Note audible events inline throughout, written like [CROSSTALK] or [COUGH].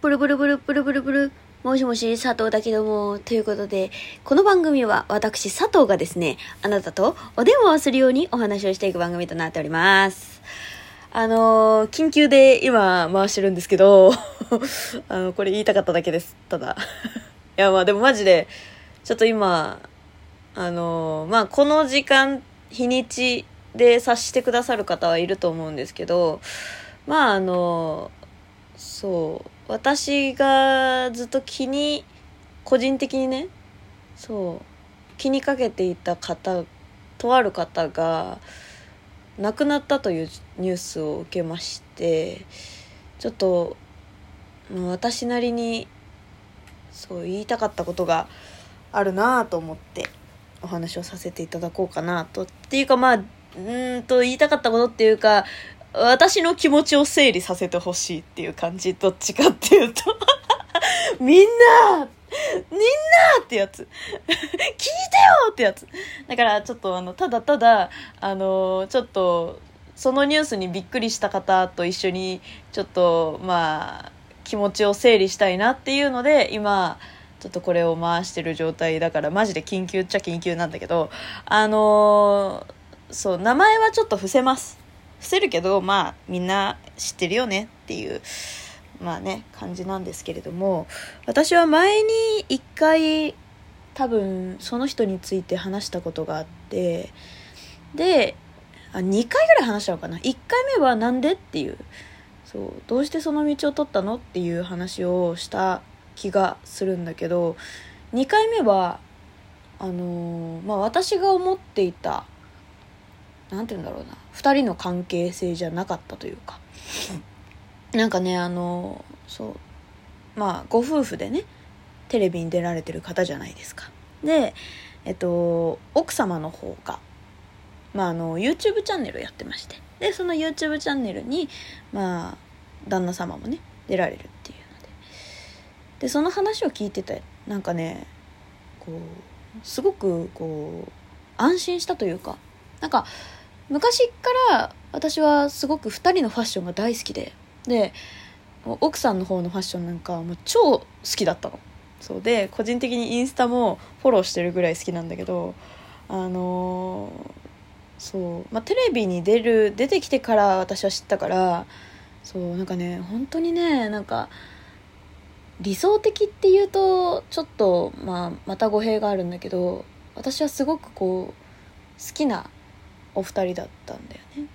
ブルブルブルブルブルブル。もしもし、佐藤だけども。ということで、この番組は私、佐藤がですね、あなたとお電話をするようにお話をしていく番組となっております。あのー緊急で今回してるんですけど、[LAUGHS] あの、これ言いたかっただけです。ただ。いや、まあでもマジで、ちょっと今、あのーまあこの時間、日にちで察してくださる方はいると思うんですけど、まああのそう私がずっと気に個人的にねそう気にかけていた方とある方が亡くなったというニュースを受けましてちょっと私なりにそう言いたかったことがあるなぁと思ってお話をさせていただこうかなと。っていうかまあうんと言いたかったことっていうか私の気持ちを整理させてほしいっていう感じどっちかっていうと。[LAUGHS] みんなみんなってやつ。[LAUGHS] 聞いてよってやつ。だからちょっとあのただただあのちょっとそのニュースにびっくりした方と一緒にちょっとまあ気持ちを整理したいなっていうので今ちょっとこれを回してる状態だからマジで緊急っちゃ緊急なんだけどあのそう名前はちょっと伏せます。伏せるけどまあみんな知ってるよねっていうまあね感じなんですけれども私は前に一回多分その人について話したことがあってであ2回ぐらい話したのかな？1回目はなんでっていう。そうどうしてその道を取ったのっていう話をした気がするんだけど2回目はあのーまあ私が思っていたなんて言うんだろうな。2人の関係性じゃなかったというか。なんかねあのそう。まあご夫婦でねテレビに出られてる方じゃないですか。でえっと奥様の方がまああの YouTube チャンネルをやってまして。でその YouTube チャンネルにまあ旦那様もね出られるっていうので。でその話を聞いててなんかねこうすごくこう安心したというか。なんか昔から私はすごく2人のファッションが大好きでで奥さんの方のファッションなんかもう超好きだったの。そうで個人的にインスタもフォローしてるぐらい好きなんだけどあのーそうまあテレビに出る出てきてから私は知ったからそうなんかね本当にねなんか理想的っていうとちょっと、まあ、また語弊があるんだけど私はすごくこう好きなお二人だったんだよね。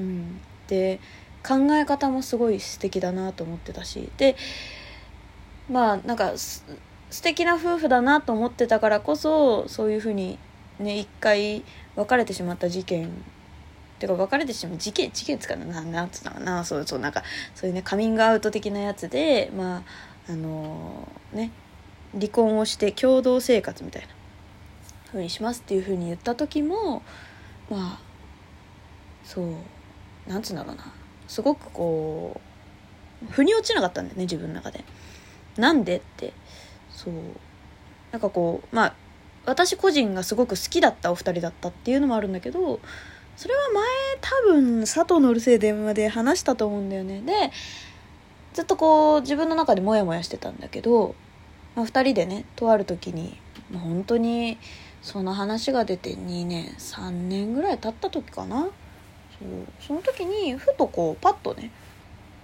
うん、で考え方もすごい素敵だなと思ってたし。でまあなんかす素敵な夫婦だなと思ってたからこそそういうふうにね一回別れてしまった事件。てか別れてしまう事件事件つかなななんつうのかな。そうそうなんかそういうねカミングアウト的なやつでまああのね離婚をして共同生活みたいな風にしますっていう風に言った時もまあそうなんつうんだろうな。すごくこう腑に落ちなかったんだよね自分の中で。なんでって。そう。なんかこうまあ私個人がすごく好きだったお二人だったっていうのもあるんだけどそれは前多分佐藤のうるせえ電話で話したと思うんだよね。でずっとこう自分の中でモヤモヤしてたんだけど、まあ、2人でねとある時にもう本当にその話が出て2年3年ぐらい経った時かな。そうその時にふとこうパッとね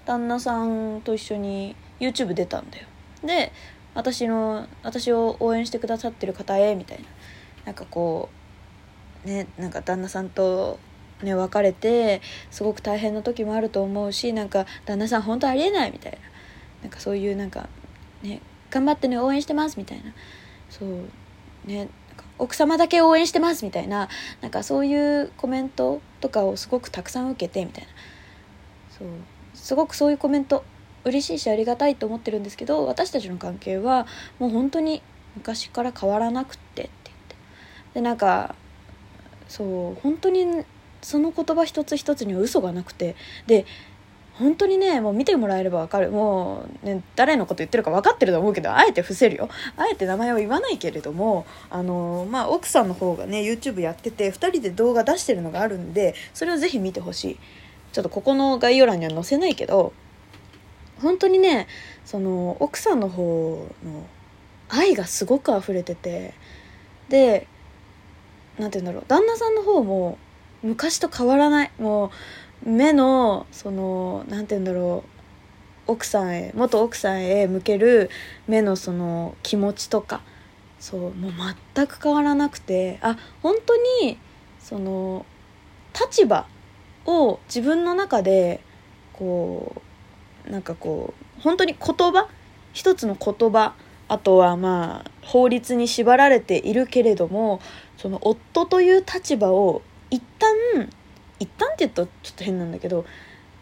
旦那さんと一緒に YouTube 出たんだよ。で私の私を応援してくださってる方へみたいな。なんかこうねなんか旦那さんとね別れてすごく大変な時もあると思うしなんか旦那さん本当ありえないみたいな。なんかそういうなんかね頑張ってね応援してますみたいな。そうね奥様だけ応援してますみたいななんかそういうコメントとかをすごくたくさん受けてみたいな。そう。すごくそういうコメント嬉しいしありがたいと思ってるんですけど私たちの関係はもう本当に昔から変わらなくってって言って。でなんかそう本当にその言葉一つ一つには嘘がなくて。で本当にねもう見てもらえれば分かる。もう、ね、誰のこと言ってるか分かってると思うけどあえて伏せるよ。あえて名前は言わないけれどもあの、まあ、奥さんの方がね YouTube やってて2人で動画出してるのがあるんでそれをぜひ見てほしい。ちょっとここの概要欄には載せないけど本当にねその奥さんの方の愛がすごく溢れててで何て言うんだろう。旦那さんの方も昔と変わらない。もう目のその何て言うんだろう奥さんへ元奥さんへ向ける目のその気持ちとかそうもう全く変わらなくてあ本当にその立場を自分の中でこうなんかこう本当に言葉一つの言葉あとはまあ法律に縛られているけれどもその夫という立場を一旦一旦って言うとちょっと変なんだけど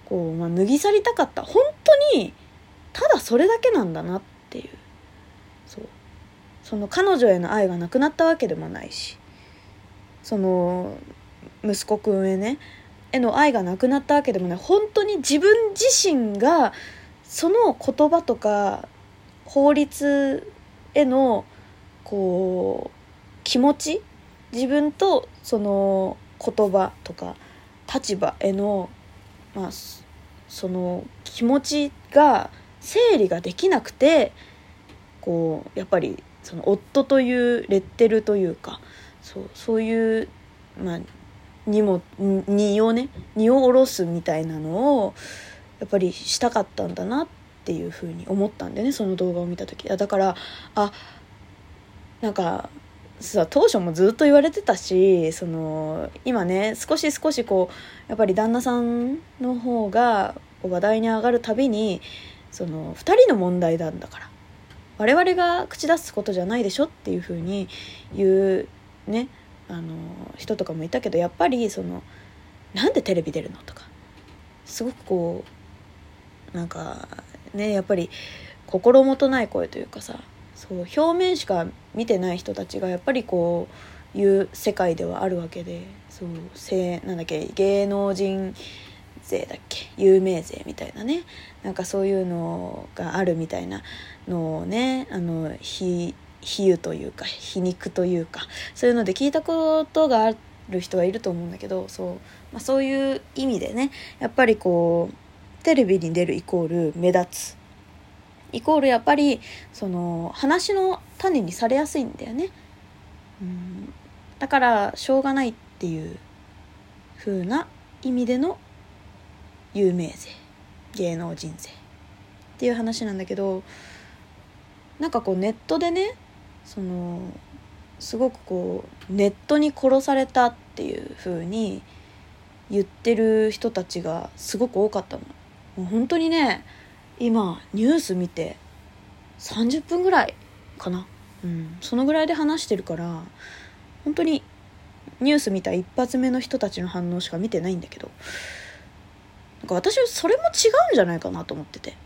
こう、まあ、脱ぎ去りたかった。本当にただそれだけなんだなっていう。そう。その彼女への愛がなくなったわけでもないし。その息子くんへねへの愛がなくなったわけでもない。本当に自分自身がその言葉とか法律へのこう気持ち自分とその言葉とか立場へのまあその気持ちが整理ができなくてこうやっぱりその夫というレッテルというかそうそういうまあ荷も荷をね荷を下ろすみたいなのをやっぱりしたかったんだなっていうふうに思ったんでねその動画を見た時。だからあなんかさ当初もずっと言われてたしその今ね少し少しこうやっぱり旦那さんの方が話題に上がるたびにその2人の問題なんだから我々が口出すことじゃないでしょっていうふうに言うねあの人とかもいたけどやっぱりそのなんでテレビ出るのとかすごくこうなんかねやっぱり心もとない声というかさそう表面しか見てない人たちがやっぱりこういう世界ではあるわけでそうせなんだっけ芸能人税だっけ有名税みたいなね。なんかそういうのがあるみたいなのをねあの比比喩というか皮肉というかそういうので聞いたことがある人はいると思うんだけどそう,、まあ、そういう意味でねやっぱりこうテレビに出るイコール目立つイコールやっぱりその話の種にされやすいんだよね。うんだからしょうがないっていう風な意味での有名税芸能人税っていう話なんだけどなんかこうネットでねそのすごくこうネットに殺されたっていう風に言ってる人たちがすごく多かったの。もう本当にね今ニュース見て30分ぐらいかな、うん、そのぐらいで話してるから本当にニュース見た一発目の人たちの反応しか見てないんだけどなんか私それも違うんじゃないかなと思ってて。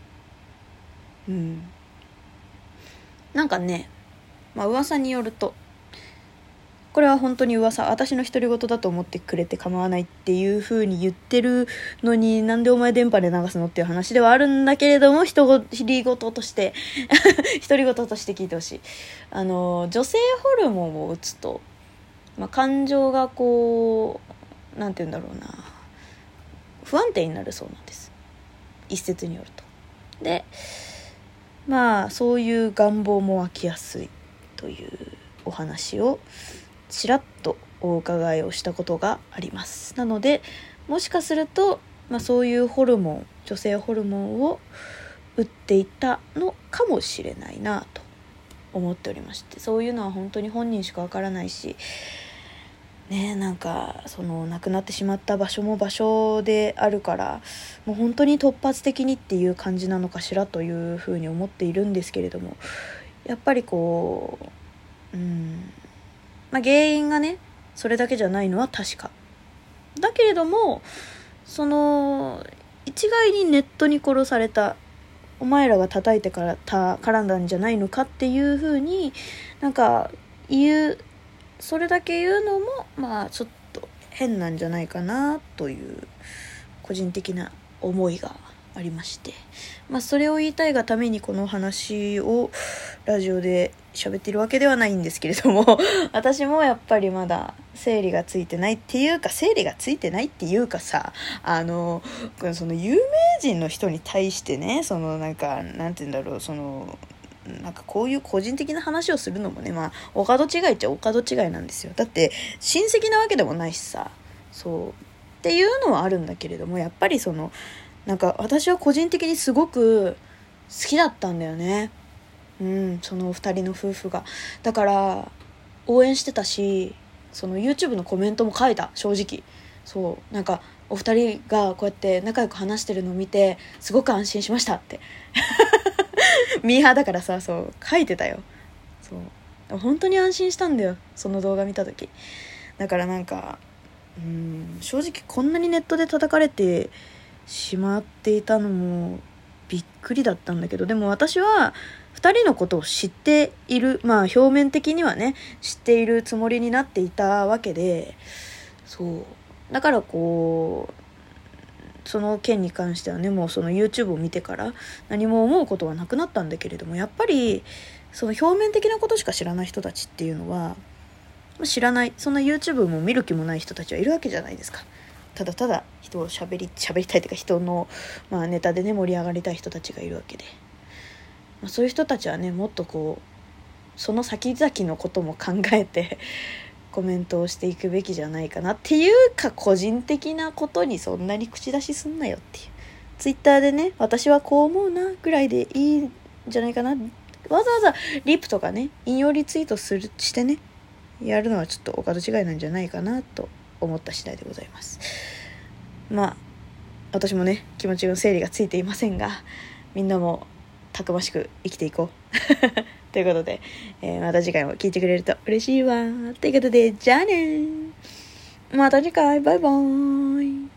うん。なんかねまあ噂によるとこれは本当に噂。私の独り言だと思ってくれて構わないっていう風に言ってるのになんでお前電波で流すのっていう話ではあるんだけれども独り言として [LAUGHS] 独り言として聞いてほしい。あの女性ホルモンを打つと、まあ、感情がこう何て言うんだろうな。不安定になるそうなんです。一説によると。でまあそういう願望も湧きやすいというお話をちらっとお伺いをしたことがあります。なのでもしかすると、まあ、そういうホルモン女性ホルモンを打っていたのかもしれないなと思っておりましてそういうのは本当に本人しかわからないしねなんかその亡くなってしまった場所も場所であるからもう本当に突発的にっていう感じなのかしらというふうに思っているんですけれどもやっぱりこううんまあ、原因がねそれだけじゃないのは確か。だけれどもその一概にネットに殺されたお前らが叩いてからた絡んだんじゃないのかっていうふうになんか言うそれだけ言うのもまあちょっと変なんじゃないかなという個人的な思いがありまして、まあ、それを言いたいがためにこの話をラジオで喋ってるわけではないんですけれども [LAUGHS] 私もやっぱりまだ整理がついてないっていうか整理がついてないっていうかさあのその有名人の人に対してねそのなんかなんて言うんだろうそのなんかこういう個人的な話をするのもねまあお門違いっちゃお門違いなんですよ。だって親戚なわけでもないしさそう。っていうのはあるんだけれどもやっぱりそのなんか私は個人的にすごく好きだったんだよね。うんそのお二人の夫婦が。だから応援してたしその YouTube のコメントも書いた正直。そうなんかお二人がこうやって仲良く話してるのを見てすごく安心しましたって。[LAUGHS] ミーハーだからさそう書いてたよ。そう。本当に安心したんだよその動画見た時。だからなんかうん正直こんなにネットで叩かれてしまっていたのもびっくりだったんだけどでも私は2人のことを知っているまあ表面的にはね知っているつもりになっていたわけでそう。だからこうその件に関してはねもうその YouTube を見てから何も思うことはなくなったんだけれどもやっぱりその表面的なことしか知らない人たちっていうのは知らないそんな YouTube も見る気もない人たちはいるわけじゃないですか。ただただ人を喋り喋りたいというか人の、まあ、ネタでね盛り上がりたい人たちがいるわけで、まあ、そういう人たちはねもっとこうその先々のことも考えて [LAUGHS] コメントをしていくべきじゃないかなっていうか個人的なことにそんなに口出しすんなよっていう。ツイッターでね私はこう思うなぐらいでいいんじゃないかな。わざわざリップとかね引用リツイートするしてねやるのはちょっとお門違いなんじゃないかなと思った次第でございます。まあ私もね気持ちの整理がついていませんがみんなもたくましく生きていこう。[LAUGHS] ということで、えー、また次回も聞いてくれると嬉しいわ。ということでじゃあねまた次回バイバーイ。